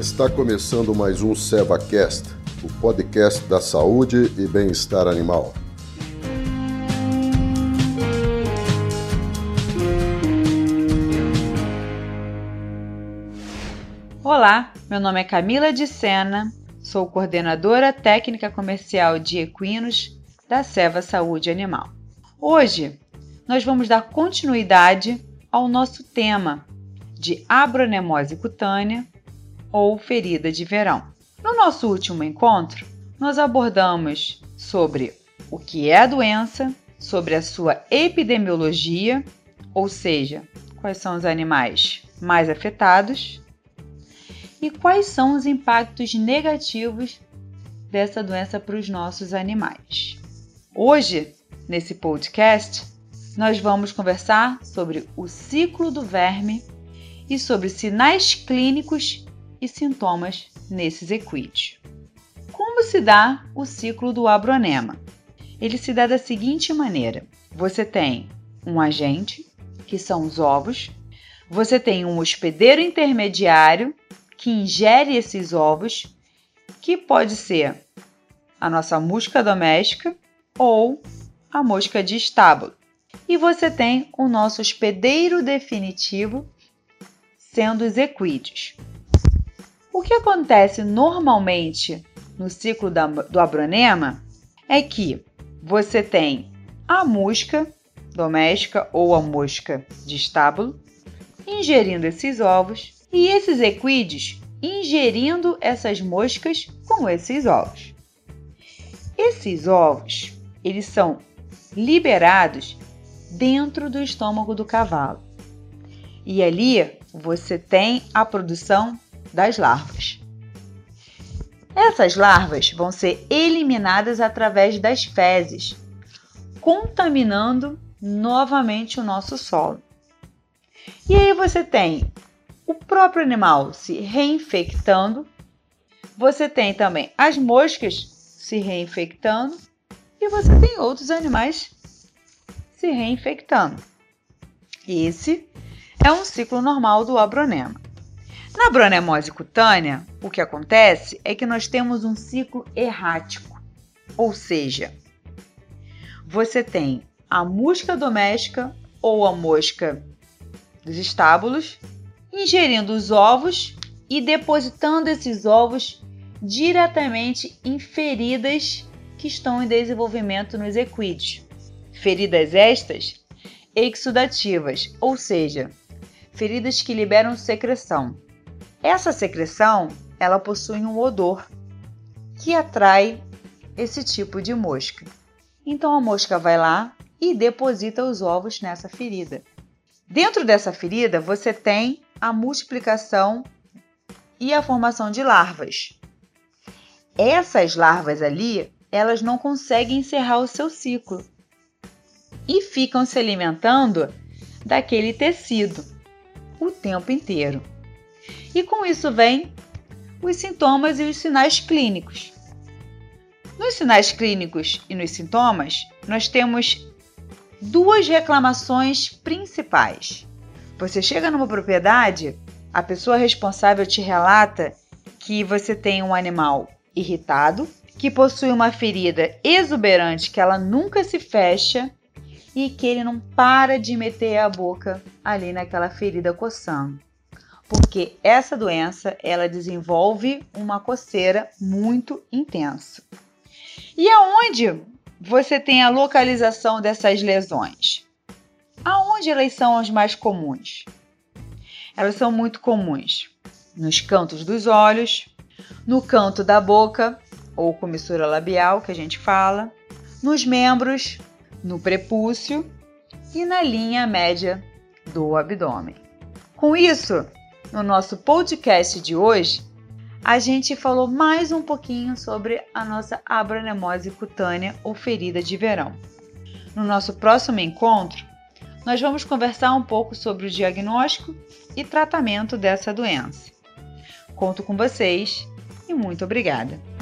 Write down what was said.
Está começando mais um SevaCast, o podcast da saúde e bem-estar animal. Olá, meu nome é Camila de Sena, sou coordenadora técnica comercial de equinos da Seva Saúde Animal. Hoje nós vamos dar continuidade ao nosso tema de abronemose cutânea ou ferida de verão. No nosso último encontro, nós abordamos sobre o que é a doença, sobre a sua epidemiologia, ou seja, quais são os animais mais afetados e quais são os impactos negativos dessa doença para os nossos animais. Hoje, nesse podcast, nós vamos conversar sobre o ciclo do verme e sobre sinais clínicos e sintomas nesses equídeos. Como se dá o ciclo do abronema? Ele se dá da seguinte maneira: você tem um agente, que são os ovos, você tem um hospedeiro intermediário que ingere esses ovos, que pode ser a nossa mosca doméstica ou a mosca de estábulo. E você tem o nosso hospedeiro definitivo, sendo os equídeos. Que acontece normalmente no ciclo da, do abronema é que você tem a mosca doméstica ou a mosca de estábulo ingerindo esses ovos e esses equídeos ingerindo essas moscas com esses ovos. Esses ovos, eles são liberados dentro do estômago do cavalo. E ali você tem a produção das larvas. Essas larvas vão ser eliminadas através das fezes, contaminando novamente o nosso solo. E aí você tem o próprio animal se reinfectando, você tem também as moscas se reinfectando e você tem outros animais se reinfectando. Esse é um ciclo normal do abronema. Na bronemose cutânea, o que acontece é que nós temos um ciclo errático, ou seja, você tem a mosca doméstica ou a mosca dos estábulos ingerindo os ovos e depositando esses ovos diretamente em feridas que estão em desenvolvimento nos equídeos. Feridas estas exudativas, ou seja, feridas que liberam secreção. Essa secreção, ela possui um odor que atrai esse tipo de mosca. Então a mosca vai lá e deposita os ovos nessa ferida. Dentro dessa ferida, você tem a multiplicação e a formação de larvas. Essas larvas ali, elas não conseguem encerrar o seu ciclo e ficam se alimentando daquele tecido o tempo inteiro. E com isso vem os sintomas e os sinais clínicos. Nos sinais clínicos e nos sintomas, nós temos duas reclamações principais. Você chega numa propriedade, a pessoa responsável te relata que você tem um animal irritado, que possui uma ferida exuberante que ela nunca se fecha e que ele não para de meter a boca ali naquela ferida coçando porque essa doença ela desenvolve uma coceira muito intensa. E aonde você tem a localização dessas lesões? Aonde elas são as mais comuns? Elas são muito comuns nos cantos dos olhos, no canto da boca ou comissura labial que a gente fala, nos membros, no prepúcio e na linha média do abdômen. Com isso, no nosso podcast de hoje, a gente falou mais um pouquinho sobre a nossa abranemose cutânea ou ferida de verão. No nosso próximo encontro, nós vamos conversar um pouco sobre o diagnóstico e tratamento dessa doença. Conto com vocês e muito obrigada!